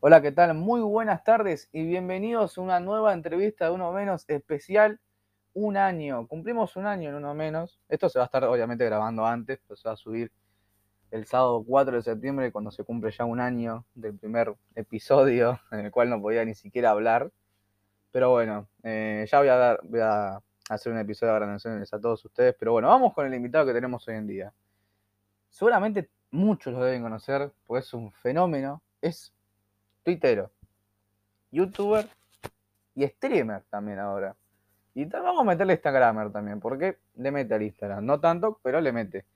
Hola, ¿qué tal? Muy buenas tardes y bienvenidos a una nueva entrevista de Uno Menos especial. Un año, cumplimos un año en Uno Menos. Esto se va a estar obviamente grabando antes, pues se va a subir el sábado 4 de septiembre cuando se cumple ya un año del primer episodio en el cual no podía ni siquiera hablar. Pero bueno, eh, ya voy a, dar, voy a hacer un episodio de agradecimientos a todos ustedes. Pero bueno, vamos con el invitado que tenemos hoy en día. Seguramente muchos lo deben conocer, porque es un fenómeno. Es tuitero, youtuber y streamer también ahora. Y vamos a meterle Instagramer también, porque le mete al Instagram. No tanto, pero le mete.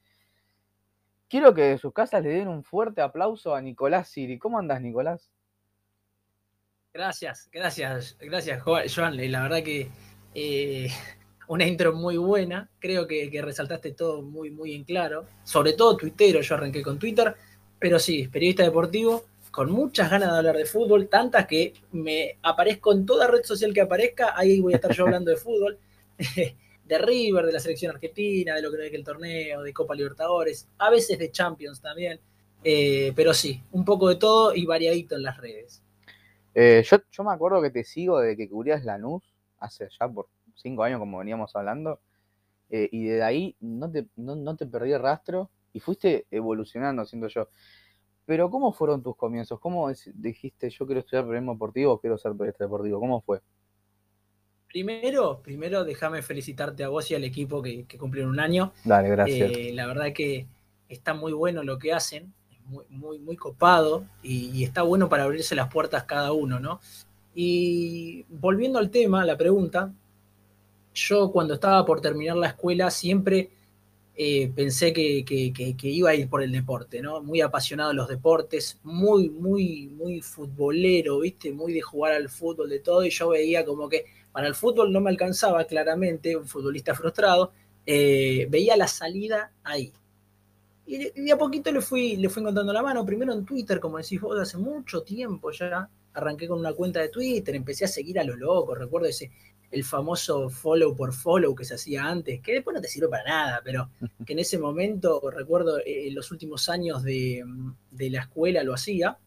Quiero que de sus casas le den un fuerte aplauso a Nicolás Siri. ¿Cómo andas, Nicolás? Gracias, gracias, gracias, Joan. La verdad que eh, una intro muy buena. Creo que, que, resaltaste todo muy, muy en claro. Sobre todo tuitero, yo arranqué con Twitter. Pero sí, periodista deportivo con muchas ganas de hablar de fútbol, tantas que me aparezco en toda red social que aparezca, ahí voy a estar yo hablando de fútbol, de River, de la selección argentina, de lo que que el torneo, de Copa Libertadores, a veces de Champions también, eh, pero sí, un poco de todo y variadito en las redes. Eh, yo, yo, me acuerdo que te sigo de que cubrías Lanús hace ya por cinco años, como veníamos hablando, eh, y desde ahí no te, no, no te perdí el rastro y fuiste evolucionando, siento yo. Pero ¿cómo fueron tus comienzos? ¿Cómo dijiste yo quiero estudiar periodismo deportivo o quiero ser periodista deportivo? ¿Cómo fue? Primero, primero déjame felicitarte a vos y al equipo que, que cumplieron un año. Dale, gracias. Eh, la verdad que está muy bueno lo que hacen, es muy, muy, muy copado y, y, está bueno para abrirse las puertas cada uno, ¿no? Y volviendo al tema, la pregunta, yo cuando estaba por terminar la escuela siempre eh, pensé que, que, iba a ir por el deporte, ¿no? Muy apasionado de los deportes, muy, muy, muy futbolero, ¿viste? Muy de jugar al fútbol, de todo, y yo veía como que para el fútbol no me alcanzaba claramente, un futbolista frustrado, eh, veía la salida ahí. Y a poquito le fui, le fui encontrando la mano, primero en Twitter, como decís vos, hace mucho tiempo ya, arranqué con una cuenta de Twitter, empecé a seguir a lo loco, recuerdo ese el famoso follow por follow que se hacía antes, que después no te sirve para nada, pero que en ese momento, recuerdo, eh, en los últimos años de, la escuela lo hacía.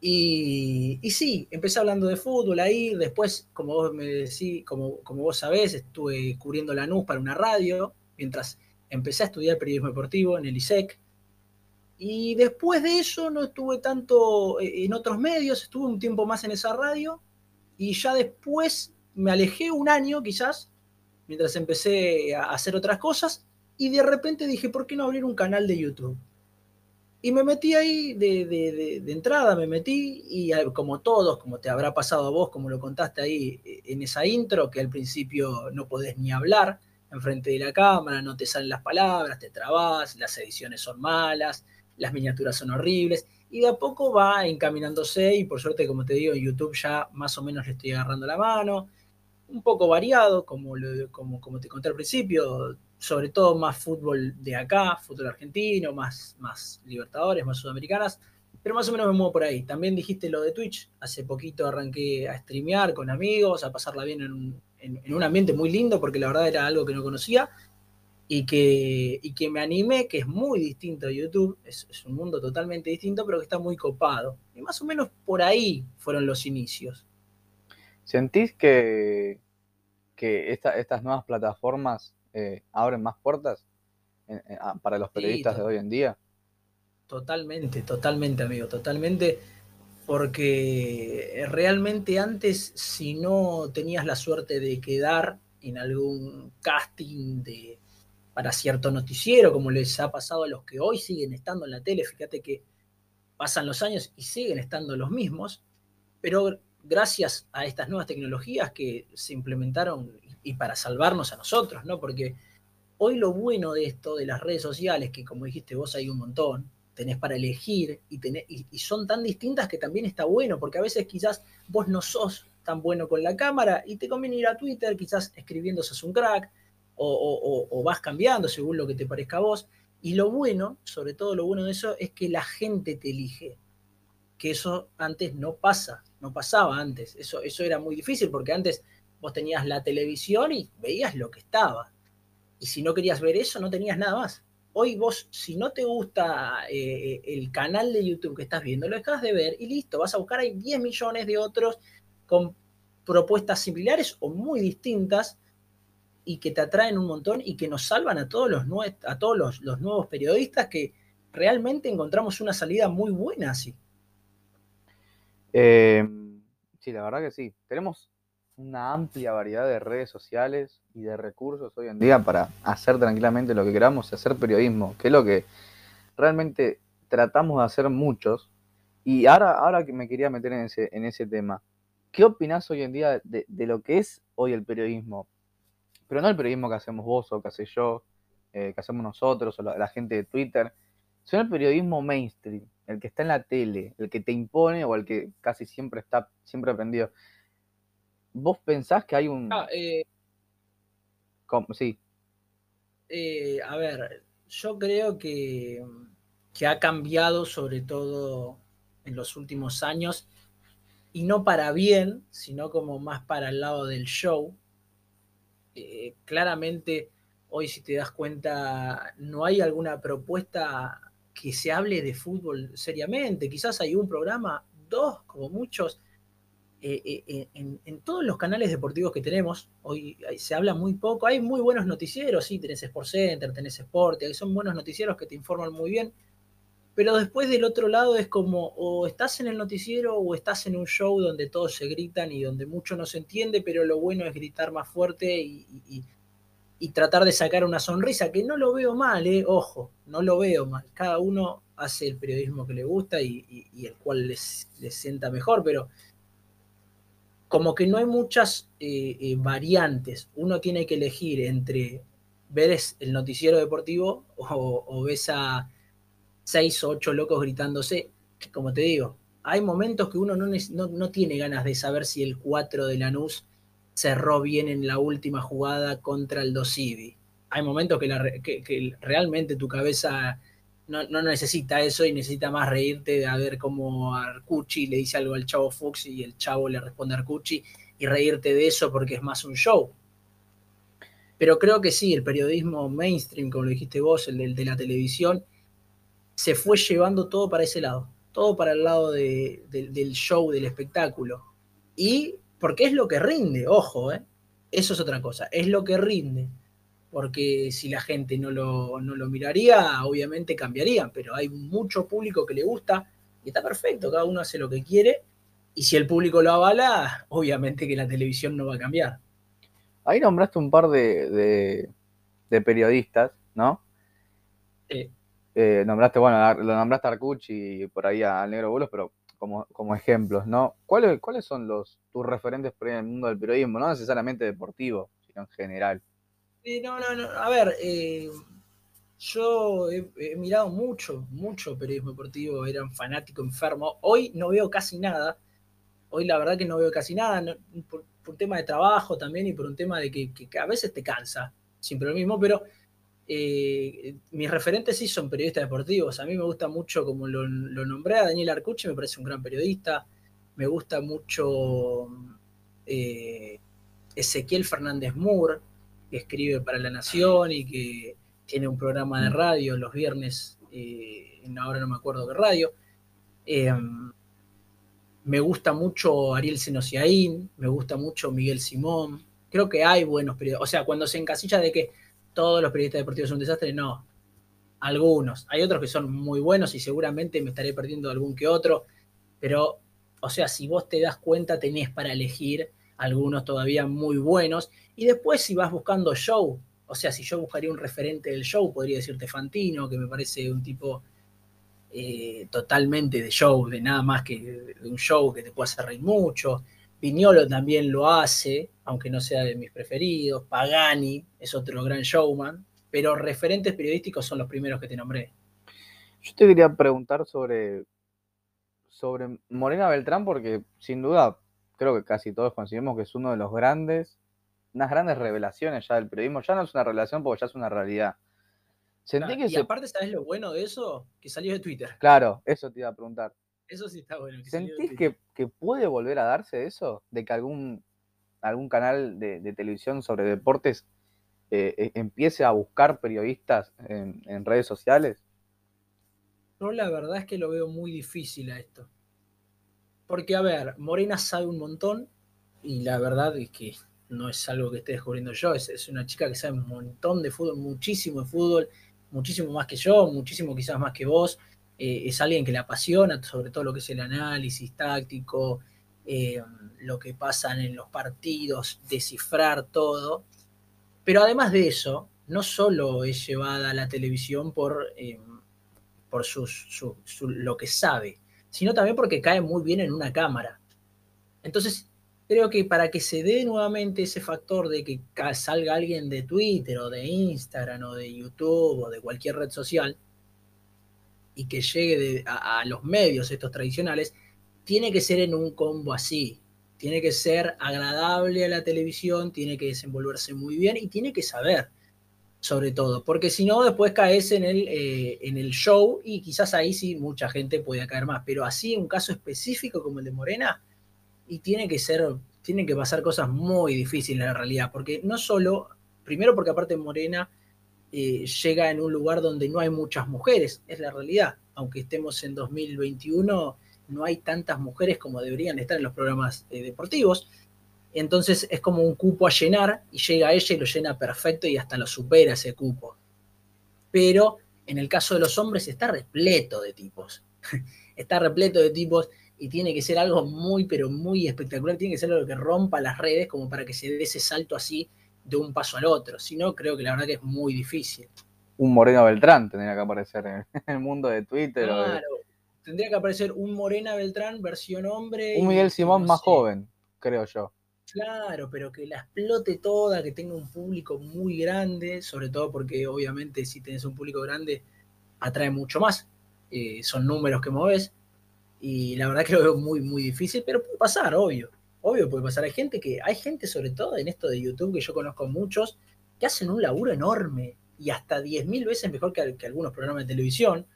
Y, y, sí, empecé hablando de fútbol ahí, después, como vos me decís, como, como vos sabés, estuve cubriendo la NUS para una radio, mientras empecé a estudiar periodismo deportivo en el ISEC. Y después de eso no estuve tanto eh, en otros medios, estuve un tiempo más en esa radio y ya después me alejé un año quizás, mientras empecé a hacer otras cosas, y de repente dije, ¿por qué no abrir un canal de YouTube? Y me metí ahí de, entrada, me metí y como todos, como te habrá pasado a vos, como lo contaste ahí eh, en esa intro, que al principio no podés ni hablar enfrente de la cámara, no te salen las palabras, te trabas, las ediciones son malas, las miniaturas son horribles, y de a poco va encaminándose y por suerte, como te digo, en YouTube ya más o menos le estoy agarrando la mano, un poco variado, como, como, como te conté al principio, sobre todo más fútbol de acá, fútbol argentino, más, más Libertadores, más Sudamericanas, pero más o menos me muevo por ahí. También dijiste lo de Twitch, hace poquito arranqué a streamear con amigos, a pasarla bien en un, en, un ambiente muy lindo, porque la verdad era algo que no conocía, y que, y que me animé, que es muy distinto a YouTube, es un mundo totalmente distinto, pero que está muy copado. Y más o menos por ahí fueron los inicios. ¿Sentís que, que estas nuevas plataformas eh, abren más puertas para los periodistas sí, de hoy en día? Totalmente, totalmente, amigo, totalmente. Porque realmente antes, si no tenías la suerte de quedar en algún casting de, para cierto noticiero, como les ha pasado a los que hoy siguen estando en la tele, fíjate que pasan los años y siguen estando los mismos, pero gracias a estas nuevas tecnologías que se implementaron y para salvarnos a nosotros, ¿no? Porque hoy lo bueno de esto, de las redes sociales, que como dijiste vos hay un montón, tenés para elegir y, tenés, y, son tan distintas que también está bueno, porque a veces quizás vos no sos tan bueno con la cámara y te conviene ir a Twitter, quizás escribiendo sos un crack, o, o, vas cambiando según lo que te parezca a vos. Y lo bueno, sobre todo lo bueno de eso, es que la gente te elige que eso antes no pasa, no pasaba antes. Eso, eso era muy difícil porque antes vos tenías la televisión y veías lo que estaba. Y si no querías ver eso, no tenías nada más. Hoy vos, si no te gusta eh, el canal de YouTube que estás viendo, lo dejas de ver y listo, vas a buscar, hay 10 millones de otros con propuestas similares o muy distintas y que te atraen un montón y que nos salvan a todos los, a todos los, nuevos periodistas que realmente encontramos una salida muy buena así. Em, sí, la verdad que sí. Tenemos una amplia variedad de redes sociales y de recursos hoy en día para hacer tranquilamente lo que queramos y hacer periodismo, que es lo que realmente tratamos de hacer muchos. Y ahora, ahora que me quería meter en ese, en ese tema, ¿qué opinás hoy en día de, lo que es hoy el periodismo? Pero no el periodismo que hacemos vos o que hace yo, eh, que hacemos nosotros o la, gente de Twitter, sino el periodismo mainstream, el que está en la tele, el que te impone o el que casi siempre está siempre aprendido. ¿Vos pensás que hay un... Ah, eh, Sí. Eh, a ver, yo creo que, que ha cambiado sobre todo en los últimos años, y no para bien, sino como más para el lado del show. Eh, claramente, hoy si te das cuenta, no hay alguna propuesta que se hable de fútbol seriamente. Quizás hay un programa, dos, como muchos, eh, eh, en, todos los canales deportivos que tenemos, hoy se habla muy poco, hay muy buenos noticieros, sí, tenés Sport Center, tenés Sport, son buenos noticieros que te informan muy bien, pero después del otro lado es como o estás en el noticiero o estás en un show donde todos se gritan y donde mucho no se entiende, pero lo bueno es gritar más fuerte y, tratar de sacar una sonrisa, que no lo veo mal, eh, ojo, no lo veo mal, cada uno hace el periodismo que le gusta y, el cual les, les sienta mejor, pero como que no hay muchas eh, eh, variantes. Uno tiene que elegir entre ver el noticiero deportivo o, ves a seis o ocho locos gritándose. Como te digo, hay momentos que uno no, tiene ganas de saber si el 4 de Lanús cerró bien en la última jugada contra el Dosivi. Hay momentos que realmente tu cabeza no, necesita eso y necesita más reírte de ver cómo Arcucci le dice algo al chavo Fox y el chavo le responde a Arcucci y reírte de eso porque es más un show. Pero creo que sí, el periodismo mainstream, como lo dijiste vos, el de, la televisión, se fue llevando todo para ese lado, todo para el lado del show, del espectáculo. Y porque es lo que rinde, ojo, ¿eh? eso es otra cosa, es lo que rinde porque si la gente no lo, miraría, obviamente cambiarían, pero hay mucho público que le gusta y está perfecto, cada uno hace lo que quiere y si el público lo avala, obviamente que la televisión no va a cambiar. Ahí nombraste un par de, periodistas, ¿no? Sí. Eh, nombraste, bueno, lo nombraste a Arcucci y por ahí al Negro Bulos, pero como, como ejemplos, ¿no? ¿Cuáles, ¿Cuáles son los tus referentes por en el mundo del periodismo? No necesariamente deportivo, sino en general no, no, no. A ver, eh, yo he, mirado mucho, mucho periodismo deportivo, era un fanático enfermo. Hoy no veo casi nada. Hoy la verdad que no veo casi nada, por, un tema de trabajo también y por un tema de que, a veces te cansa, siempre lo mismo, pero eh, mis referentes sí son periodistas deportivos. A mí me gusta mucho, como lo, nombré a Daniel Arcucci, me parece un gran periodista. Me gusta mucho eh, Ezequiel Fernández Moore, que escribe para La Nación y que tiene un programa de radio los viernes, eh, ahora no me acuerdo qué radio. Me gusta mucho Ariel Senosiaín, me gusta mucho Miguel Simón. Creo que hay buenos periodistas. O sea, cuando se encasilla de que todos los periodistas deportivos son un desastre, no. Algunos. Hay otros que son muy buenos y seguramente me estaré perdiendo algún que otro. Pero, o sea, si vos te das cuenta, tenés para elegir algunos todavía muy buenos. Y después si vas buscando show, o sea, si yo buscaría un referente del show, podría decirte Fantino, que me parece un tipo eh, totalmente de show, de nada más que de un show que te puede hacer reír mucho. Viñolo también lo hace, aunque no sea de mis preferidos. Pagani es otro gran showman, pero referentes periodísticos son los primeros que te nombré. Yo te quería preguntar sobre, sobre Morena Beltrán, porque sin duda creo que casi todos coincidimos que es uno de los grandes, unas grandes revelaciones ya del periodismo. Ya no es una revelación porque ya es una realidad. Sentí que y aparte, ¿sabes lo bueno de eso? Que salió de Twitter. Claro, eso te iba a preguntar. Eso sí está bueno. ¿Sentís que, puede volver a darse eso? De que algún, algún canal de, televisión sobre deportes eh, empiece a buscar periodistas en, redes sociales? No, la verdad es que lo veo muy difícil a esto. Porque, a ver, Morena sabe un montón y la verdad es que no es algo que esté descubriendo yo, es, una chica que sabe un montón de fútbol, muchísimo de fútbol, muchísimo más que yo, muchísimo quizás más que vos. Eh, es alguien que le apasiona, sobre todo lo que es el análisis táctico, eh, lo que pasan en los partidos, descifrar todo. Pero además de eso, no solo es llevada a la televisión por, eh, por lo que sabe, sino también porque cae muy bien en una cámara. Entonces, creo que para que se dé nuevamente ese factor de que salga alguien de Twitter o de Instagram o de YouTube o de cualquier red social y que llegue a, los medios estos tradicionales, tiene que ser en un combo así. Tiene que ser agradable a la televisión, tiene que desenvolverse muy bien y tiene que saber, sobre todo, porque si no, después caes en el, eh, en el show y quizás ahí sí mucha gente puede caer más. Pero así, un caso específico como el de Morena, y tiene que ser, tienen que pasar cosas muy difíciles en la realidad, porque no solo, primero porque aparte Morena eh, llega en un lugar donde no hay muchas mujeres, es la realidad, aunque estemos en 2021, no hay tantas mujeres como deberían estar en los programas eh, deportivos, entonces es como un cupo a llenar y llega ella y lo llena perfecto y hasta lo supera ese cupo. Pero en el caso de los hombres está repleto de tipos, está repleto de tipos y tiene que ser algo muy, pero muy espectacular, tiene que ser algo que rompa las redes como para que se dé ese salto así de un paso al otro. Si no, creo que la verdad que es muy difícil. Un Moreno Beltrán tendría que aparecer en el mundo de Twitter. Claro, tendría que aparecer un Morena Beltrán versión hombre. Un Miguel Simón más joven, creo yo. Claro, pero que la explote toda, que tenga un público muy grande, sobre todo porque obviamente si tenés un público grande atrae mucho más. Eh, son números que moves y la verdad que lo veo muy, muy difícil, pero puede pasar, obvio. Obvio puede pasar. Hay gente que, hay gente sobre todo en esto de YouTube, que yo conozco muchos, que hacen un laburo enorme y hasta 10.000 veces mejor que, algunos programas de televisión,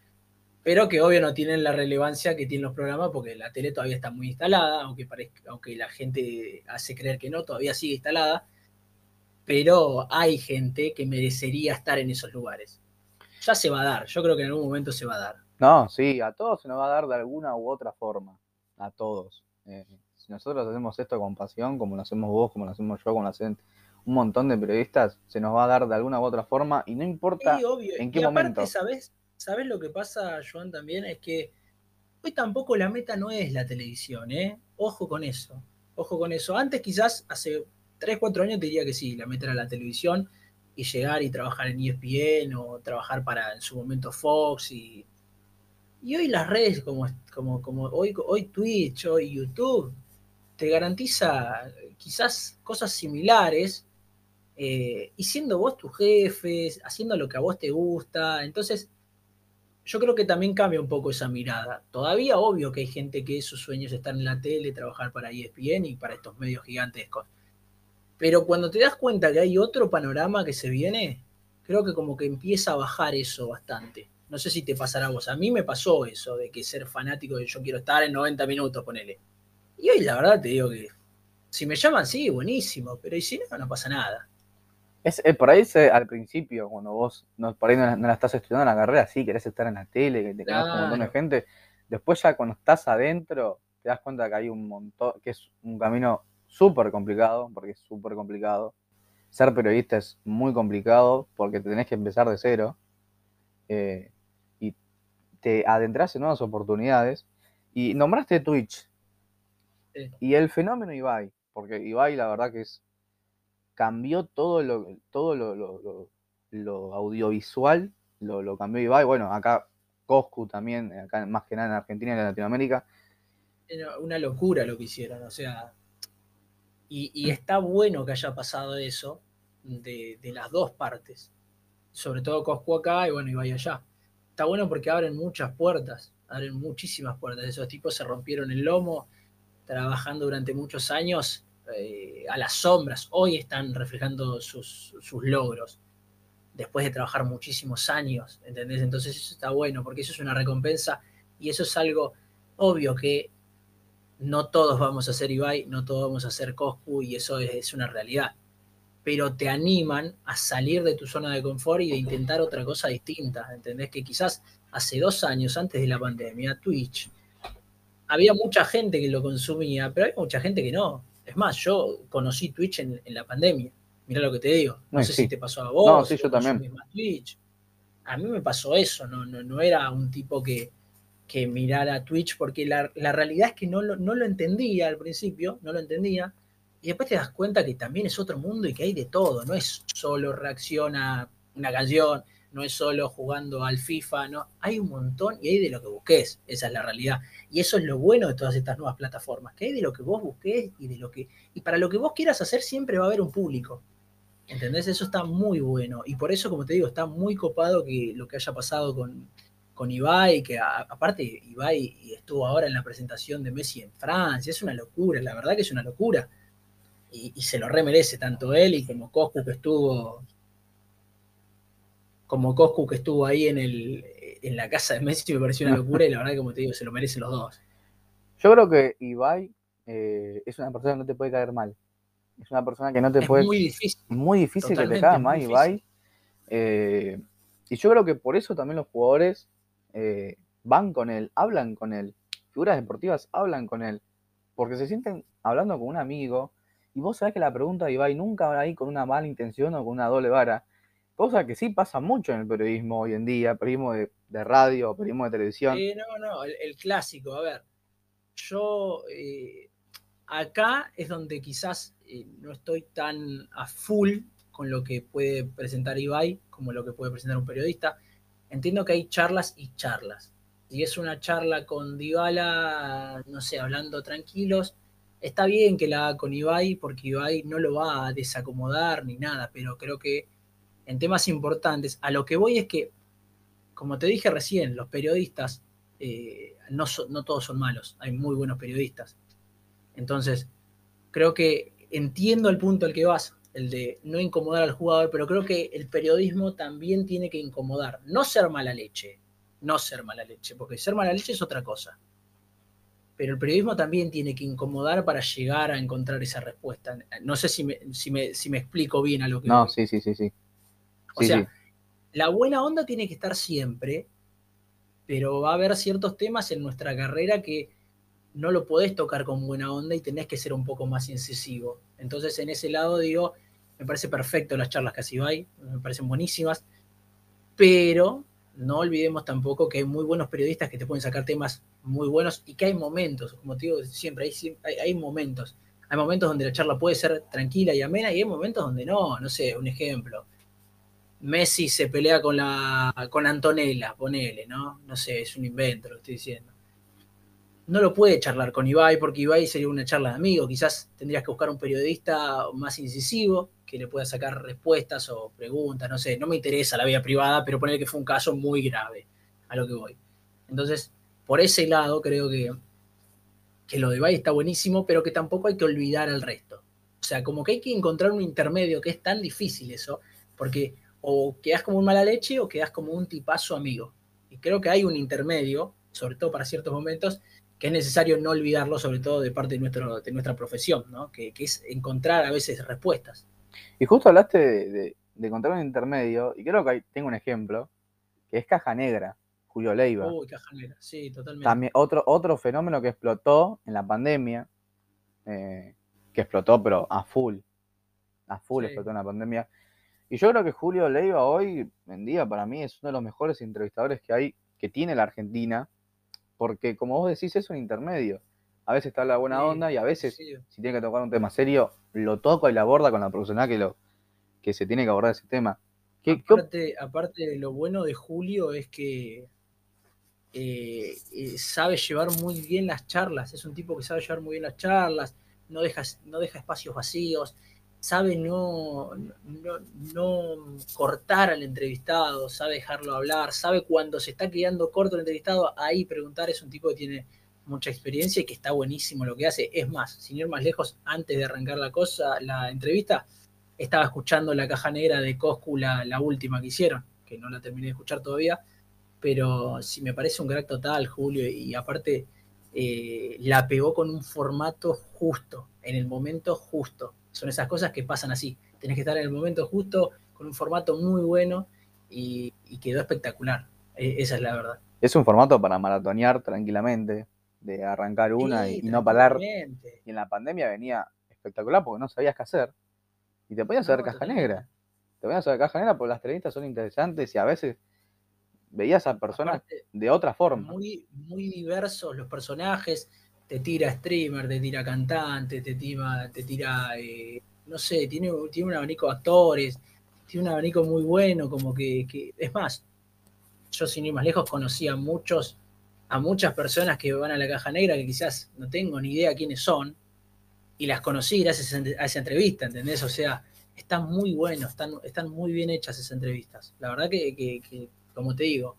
pero que obvio no tienen la relevancia que tienen los programas porque la tele todavía está muy instalada, aunque, aunque la gente hace creer que no, todavía sigue instalada, pero hay gente que merecería estar en esos lugares. Ya se va a dar, yo creo que en algún momento se va a dar. No, sí, a todos se nos va a dar de alguna u otra forma. A todos. Eh, si nosotros hacemos esto con pasión, como lo hacemos vos, como lo hacemos yo, como lo hacen un montón de periodistas, se nos va a dar de alguna u otra forma y no importa en qué y momento. ¿sabes? ¿Sabes lo que pasa, Joan, también? Es que hoy tampoco la meta no es la televisión, ¿eh? Ojo con eso. Ojo con eso. Antes quizás, hace 3, 4 años te diría que sí, la meta era la televisión y llegar y trabajar en ESPN o trabajar para en su momento Fox y y hoy las redes como, como, como hoy, hoy Twitch, hoy YouTube, te garantiza quizás cosas similares eh, y siendo vos tu jefe, haciendo lo que a vos te gusta. Entonces, yo creo que también cambia un poco esa mirada. Todavía obvio que hay gente que sus sueños están en la tele, trabajar para ESPN y para estos medios gigantescos. Pero cuando te das cuenta que hay otro panorama que se viene, creo que como que empieza a bajar eso bastante. No sé si te pasará a vos. A mí me pasó eso de que ser fanático de yo quiero estar en 90 minutos, ponele. Y hoy la verdad te digo que si me llaman, sí, buenísimo, pero y si no, no pasa nada. Es, eh, por ahí al principio, cuando vos no, por ahí no, la estás estudiando la carrera, sí, querés estar en la tele, que te claro. un montón de gente. Después ya cuando estás adentro, te das cuenta que hay un montón, que es un camino súper complicado, porque es súper complicado. Ser periodista es muy complicado porque te tenés que empezar de cero. Eh, te adentras en nuevas oportunidades. Y nombraste Twitch. Y el fenómeno Ibai, porque Ibai la verdad que es cambió todo lo, todo lo, audiovisual, lo, cambió Ibai. Bueno, acá Coscu también, acá más que nada en Argentina y en Latinoamérica. Una locura lo que hicieron, o sea, y, está bueno que haya pasado eso de, de, las dos partes. Sobre todo Coscu acá y bueno, Ibai allá está bueno porque abren muchas puertas, abren muchísimas puertas. Esos tipos se rompieron el lomo trabajando durante muchos años eh, a las sombras. Hoy están reflejando sus, logros después de trabajar muchísimos años, ¿entendés? Entonces eso está bueno porque eso es una recompensa y eso es algo obvio que no todos vamos a ser Ibai, no todos vamos a ser Coscu y eso es, una realidad. pero te animan a salir de tu zona de confort y de intentar otra cosa distinta. ¿Entendés? Que quizás hace dos años, antes de la pandemia, Twitch, había mucha gente que lo consumía, pero hay mucha gente que no. Es más, yo conocí Twitch en, la pandemia. Mira lo que te digo. No sé si te pasó a vos. No, sí, yo también. Twitch. A mí me pasó eso, no, no, no era un tipo que, que mirara Twitch, porque la, realidad es que no lo, no lo entendía al principio, no lo entendía, y después te das cuenta que también es otro mundo y que hay de todo, no es solo reacción a una canción, no es solo jugando al FIFA, no, hay un montón y hay de lo que busques, esa es la realidad. Y eso es lo bueno de todas estas nuevas plataformas, que hay de lo que vos busques y de lo que y para lo que vos quieras hacer siempre va a haber un público. ¿Entendés? Eso está muy bueno y por eso como te digo, está muy copado que lo que haya pasado con con Ibai, que aparte Ibai estuvo ahora en la presentación de Messi en Francia, es una locura, la verdad que es una locura. Y, se lo remerece tanto él y como Coscu que estuvo como Coscu que estuvo ahí en, el, en la casa de Messi me pareció una locura y la verdad que como te digo, se lo merecen los dos. Yo creo que Ibai eh, es una persona que no te puede caer mal. Es una persona que no te puede... Muy difícil. Muy difícil que te caiga mal Ibai. Eh, y yo creo que por eso también los jugadores eh, van con él, hablan con él. Figuras deportivas hablan con él. Porque se sienten hablando con un amigo. Y vos sabés que la pregunta de Ibai nunca va ahí con una mala intención o con una doble vara. Cosa que sí pasa mucho en el periodismo hoy en día, periodismo de, radio, periodismo de televisión. no, no, el, clásico. A ver, yo eh, acá es donde quizás eh, no estoy tan a full con lo que puede presentar Ibai como lo que puede presentar un periodista entiendo que hay charlas y charlas. Si es una charla con Dybala, no sé, hablando tranquilos, está bien que la haga con Ibai, porque Ibai no lo va a desacomodar ni nada, pero creo que en temas importantes, a lo que voy es que, como te dije recién, los periodistas eh, no, no todos son malos, hay muy buenos periodistas. Entonces, creo que entiendo el punto al que vas, el de no incomodar al jugador, pero creo que el periodismo también tiene que incomodar, no ser mala leche, no ser mala leche, porque ser mala leche es otra cosa. Pero el periodismo también tiene que incomodar para llegar a encontrar esa respuesta. No sé si me, si me, explico bien a lo que... No, sí, sí, sí, sí. O sea, la buena onda tiene que estar siempre, pero va a haber ciertos temas en nuestra carrera que no lo podés tocar con buena onda y tenés que ser un poco más incisivo. Entonces, en ese lado, digo, me parece perfecto las charlas que así hay, me parecen buenísimas, pero no olvidemos tampoco que hay muy buenos periodistas que te pueden sacar temas muy buenos y que hay momentos, como te digo siempre, hay, hay, momentos. Hay momentos donde la charla puede ser tranquila y amena y hay momentos donde no, no sé, un ejemplo. Messi se pelea con la con Antonella, ponele, ¿no? No sé, es un invento lo estoy diciendo no lo puede charlar con Ibai porque Ibai sería una charla de amigo. Quizás tendrías que buscar un periodista más incisivo que le pueda sacar respuestas o preguntas, no sé. No me interesa la vida privada, pero poner que fue un caso muy grave a lo que voy. Entonces, por ese lado creo que, que lo de Ibai está buenísimo, pero que tampoco hay que olvidar al resto. O sea, como que hay que encontrar un intermedio, que es tan difícil eso, porque o quedas como un mala leche o quedas como un tipazo amigo. Y creo que hay un intermedio, sobre todo para ciertos momentos, que es necesario no olvidarlo, sobre todo de parte de, nuestro, de nuestra profesión, ¿no? que, es encontrar a veces respuestas. Y justo hablaste de, encontrar un intermedio, y creo que tengo un ejemplo, que es Caja Negra, Julio Leiva. Uy, Caja Negra, sí, totalmente. También otro, otro fenómeno que explotó en la pandemia, eh, que explotó pero a full, a full explotó en la pandemia. Y yo creo que Julio Leiva hoy en día para mí es uno de los mejores entrevistadores que hay, que tiene la Argentina porque como vos decís, es un intermedio. A veces está la buena onda y a veces, si tiene que tocar un tema serio, lo toca y la aborda con la profesional que, lo, que se tiene que abordar ese tema. aparte, de lo bueno de Julio es que eh, eh, sabe llevar muy bien las charlas, es un tipo que sabe llevar muy bien las charlas, no deja, no deja espacios vacíos, sabe no, no, cortar al entrevistado, sabe dejarlo hablar, sabe cuando se está quedando corto el entrevistado, ahí preguntar, es un tipo que tiene mucha experiencia y que está buenísimo lo que hace. Es más, sin ir más lejos, antes de arrancar la cosa, la entrevista, estaba escuchando la caja negra de Coscu, la, última que hicieron, que no la terminé de escuchar todavía, pero sí me parece un crack total, Julio, y aparte eh, la pegó con un formato justo, en el momento justo son esas cosas que pasan así. tenés que estar en el momento justo, con un formato muy bueno y, quedó espectacular. E, esa es la verdad. Es un formato para maratonear tranquilamente, de arrancar una y, no parar. Y en la pandemia venía espectacular porque no sabías qué hacer. Y te ponías a ver caja negra. Te ponías a ver caja negra porque las entrevistas son interesantes y a veces veías a personas de otra forma. Muy, muy diversos los personajes. Te tira streamer, te tira cantante, te tira, te tira eh, no sé, tiene, tiene un abanico de actores, tiene un abanico muy bueno, como que, es más, yo sin ir más lejos conocí a muchos, a muchas personas que van a la caja negra que quizás no tengo ni idea quiénes son, y las conocí gracias a esa entrevista, ¿entendés? O sea, están muy buenos, están, están muy bien hechas esas entrevistas. La verdad que, que como te digo,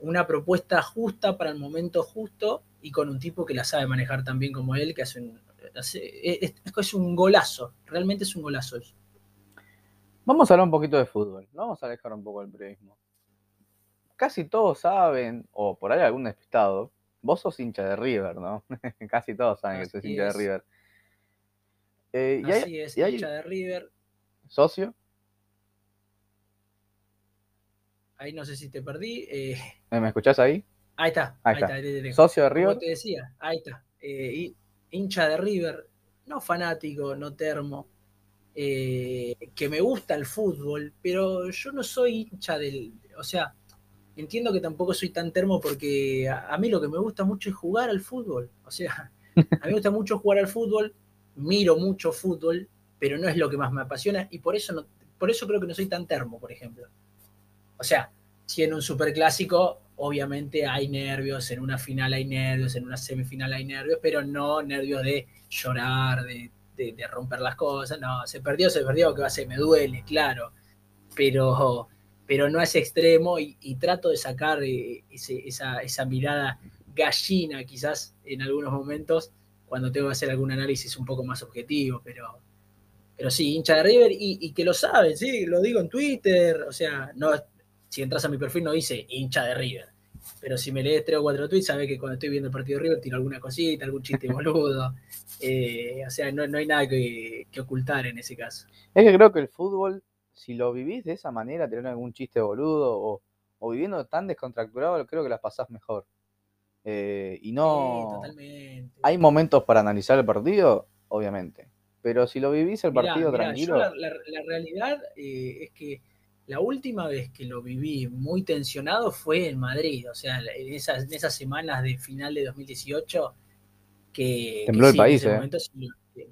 una propuesta justa para el momento justo y con un tipo que la sabe manejar tan bien como él, que hace un, es, es, un golazo, realmente es un golazo eso. Vamos a hablar un poquito de fútbol, vamos a alejar un poco el periodismo. Casi todos saben, o por ahí algún despistado, vos sos hincha de River, ¿no? Casi todos saben que sos hincha de River. Eh, Así es, hincha de River. ¿Socio? Ahí no sé si te perdí. Eh. ¿Me escuchás ahí? Ahí está. Ahí, está. ¿Socio de River? Como te decía, ahí está. Eh, hincha de River, no fanático, no termo, eh, que me gusta el fútbol, pero yo no soy hincha del. O sea, entiendo que tampoco soy tan termo porque a, mí lo que me gusta mucho es jugar al fútbol. O sea, a mí me gusta mucho jugar al fútbol, miro mucho fútbol, pero no es lo que más me apasiona y por eso, no, por eso creo que no soy tan termo, por ejemplo. O sea, si en un superclásico obviamente hay nervios, en una final hay nervios, en una semifinal hay nervios, pero no nervios de llorar, de, romper las cosas, no, se perdió, se perdió, que va a ser, me duele, claro, pero, pero no es extremo y, trato de sacar eh, esa, mirada gallina quizás en algunos momentos cuando tengo que hacer algún análisis un poco más objetivo, pero, pero sí, hincha de River y, y que lo saben, sí, lo digo en Twitter, o sea, no, si entras a mi perfil no dice hincha de River. Pero si me lees tres o cuatro tweets, sabes que cuando estoy viendo el partido de River tiro alguna cosita, algún chiste boludo. Eh, o sea, no, hay nada que, ocultar en ese caso. Es que creo que el fútbol, si lo vivís de esa manera, tener algún chiste boludo o, viviendo tan descontracturado, creo que las pasás mejor. Eh, y no. Hay momentos para analizar el partido, obviamente. Pero si lo vivís el partido tranquilo. la, realidad eh, es que la última vez que lo viví muy tensionado fue en Madrid, o sea, en esas, esas semanas de final de 2018 que... Tembló el país, ¿eh?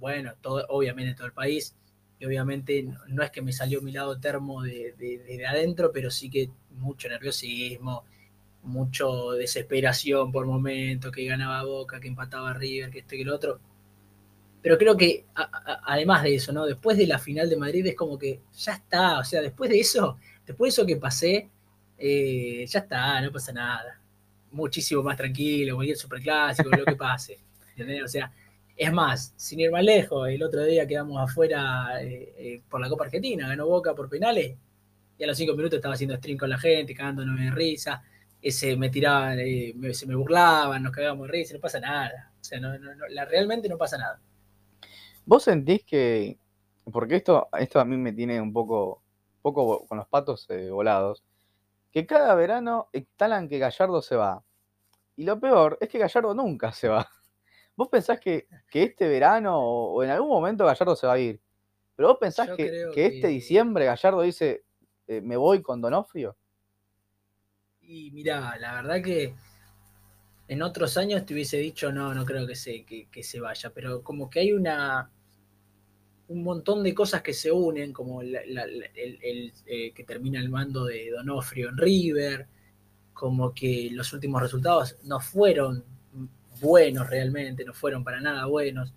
bueno, todo, obviamente todo el país, y obviamente no, es que me salió mi lado termo de, de, adentro, pero sí que mucho nerviosismo, mucho desesperación por momentos, que ganaba Boca, que empataba River, que esto y que lo otro. Pero creo que además de eso, ¿no? Después de la final de Madrid es como que ya está, o sea, después de eso, después de eso que pasé, eh, ya está, no pasa nada. Muchísimo más tranquilo, cualquier superclásico, lo que pase. ¿entendés? O sea, es más, sin ir más lejos, el otro día quedamos afuera eh, eh, por la Copa Argentina, ganó Boca por penales, y a los cinco minutos estaba haciendo stream con la gente, cagándonos de risa, ese me tiraban, se me burlaban, nos cagábamos de risa, no pasa nada. O sea, la, realmente no pasa nada. ¿Vos sentís que, porque esto, esto a mí me tiene un poco, poco con los patos eh, volados, que cada verano instalan que Gallardo se va. Y lo peor es que Gallardo nunca se va. ¿Vos pensás que, este verano o, en algún momento Gallardo se va a ir? ¿Pero vos pensás que, este diciembre Gallardo dice, eh, me voy con Donofrio? Y mirá, la verdad que en otros años te hubiese dicho, no, no creo que se, que se vaya, pero como que hay una, un montón de cosas que se unen, como el, eh, que termina el mando de Donofrio en River, como que los últimos resultados no fueron buenos realmente, no fueron para nada buenos.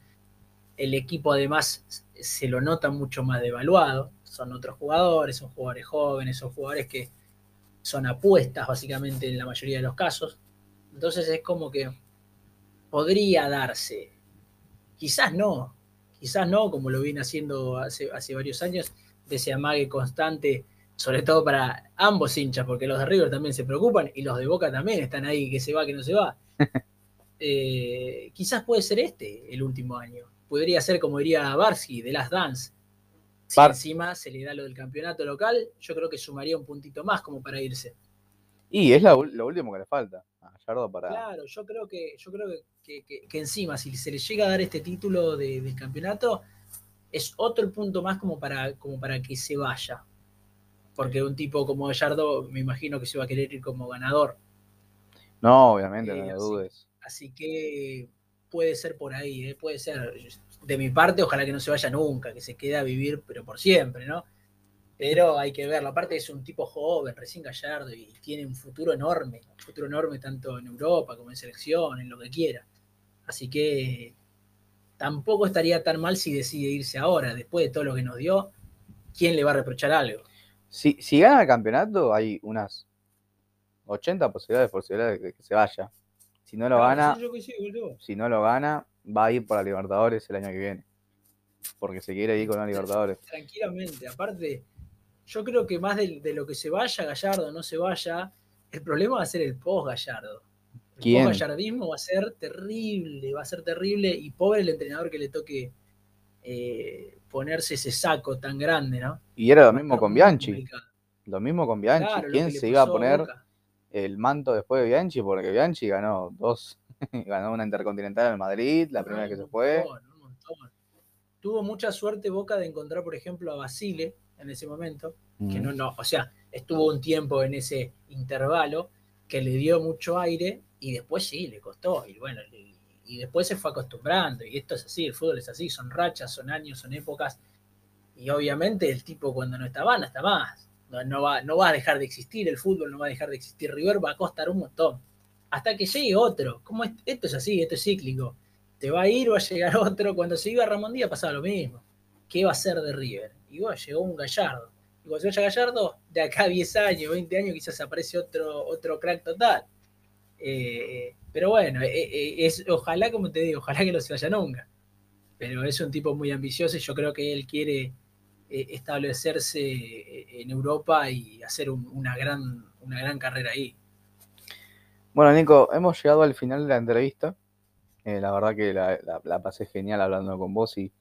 El equipo además se lo nota mucho más devaluado, son otros jugadores, son jugadores jóvenes, son jugadores que son apuestas básicamente en la mayoría de los casos. Entonces es como que podría darse, quizás no, quizás no, como lo viene haciendo hace, hace varios años, de ese amague constante, sobre todo para ambos hinchas, porque los de River también se preocupan y los de Boca también están ahí, que se va, que no se va. Eh, quizás puede ser este el último año. Podría ser, como diría Barsky, de Last Dance. Si encima se le da lo del campeonato local, yo creo que sumaría un puntito más como para irse. Y es lo, último que le falta Gallardo para. Claro, yo creo que, yo creo que, encima, si se le llega a dar este título del campeonato, es otro punto más como para, como para que se vaya. Porque un tipo como Gallardo, me imagino que se va a querer ir como ganador. No, obviamente, no eh, dudes. Así que puede ser por ahí, ¿eh? puede ser. De mi parte, ojalá que no se vaya nunca, que se quede a vivir, pero por siempre, ¿no? Pero hay que verlo. Aparte es un tipo joven, recién gallardo, y tiene un futuro enorme, un futuro enorme tanto en Europa como en selección, en lo que quiera. Así que tampoco estaría tan mal si decide irse ahora, después de todo lo que nos dio, ¿quién le va a reprochar algo? Si, si gana el campeonato, hay unas 80 posibilidades, posibilidades de que se vaya. Si no lo gana, si no lo gana, va a ir por la Libertadores el año que viene. Porque se quiere ir con la Libertadores. Tranquilamente, aparte, yo creo que más de, lo que se vaya Gallardo, no se vaya, el problema va a ser el post Gallardo. El post gallardismo va a ser terrible, va a ser terrible y pobre el entrenador que le toque eh, ponerse ese saco tan grande, ¿no? Y era lo mismo con Bianchi. Lo mismo con Bianchi. ¿Quién se iba a poner el manto después de Bianchi? Porque Bianchi ganó dos, ganó una intercontinental en Madrid, la primera que se fue. Tuvo mucha suerte Boca de encontrar, por ejemplo, a Basile en ese momento, que no, no, o sea, estuvo un tiempo en ese intervalo que le dio mucho aire y después sí, le costó, y bueno, y, después se fue acostumbrando, y esto es así, el fútbol es así, son rachas, son años, son épocas, y obviamente el tipo cuando no está no está más, no, va, no va a dejar de existir el fútbol, no va a dejar de existir River, va a costar un montón, hasta que llegue otro, como esto es así, esto es cíclico, te va a ir, va a llegar otro, cuando se iba Ramón Díaz pasaba lo mismo, ¿qué va a ser de River? Y bueno, llegó un Gallardo. Y cuando se vaya Gallardo, de acá a 10 años, 20 años, quizás aparece otro, otro crack total. Eh, pero bueno, eh, eh, es, ojalá, como te digo, ojalá que no se vaya nunca. Pero es un tipo muy ambicioso y yo creo que él quiere establecerse en Europa y hacer una, gran, una gran carrera ahí. Bueno, Nico, hemos llegado al final de la entrevista. la verdad que la, pasé genial hablando con vos y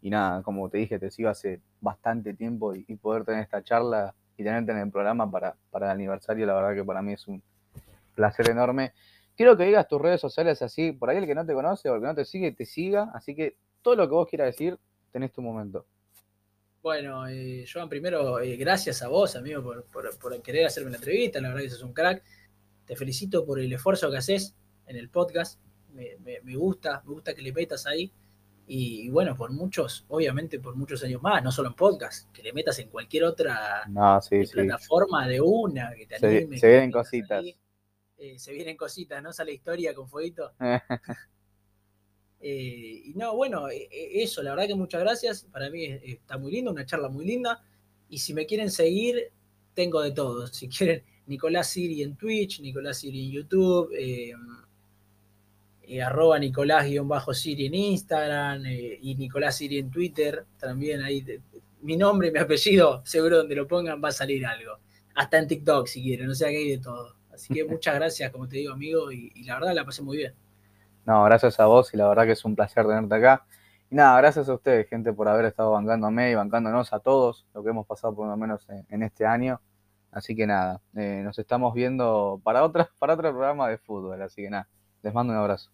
y nada, como te dije, te sigo hace bastante tiempo y, poder tener esta charla y tenerte en el programa para, para el aniversario, la verdad que para mí es un placer enorme. Quiero que digas tus redes sociales así, por ahí el que no te conoce o el que no te sigue, te siga, así que todo lo que vos quieras decir, tenés tu momento. Bueno, eh, Joan, primero, eh, gracias a vos, amigo, por, querer hacerme la entrevista, la verdad que sos un crack. Te felicito por el esfuerzo que haces en el podcast, me, me gusta, me gusta que le metas ahí y, bueno, por muchos, obviamente por muchos años más, no solo en podcast, que le metas en cualquier otra plataforma de una, que te anime. Se, vienen cositas. Eh, se vienen cositas, ¿no? Sale historia con fueguito. Eh, y no, bueno, eso, la verdad que muchas gracias. Para mí está muy lindo, una charla muy linda. Y si me quieren seguir, tengo de todo. Si quieren, Nicolás Siri en Twitch, Nicolás Siri en YouTube. Eh, arroba Nicolás-Siri en Instagram eh, y Nicolás Siri en Twitter, también ahí mi nombre y mi apellido, seguro donde lo pongan va a salir algo. Hasta en TikTok si quieren, o sea que hay de todo. Así que muchas gracias, como te digo, amigo, y, la verdad la pasé muy bien. No, gracias a vos y la verdad que es un placer tenerte acá. Y nada, gracias a ustedes, gente, por haber estado bancándome y bancándonos a todos, lo que hemos pasado por lo menos en, este año. Así que nada, eh, nos estamos viendo para, otra, para otro programa de fútbol. Así que nada, les mando un abrazo.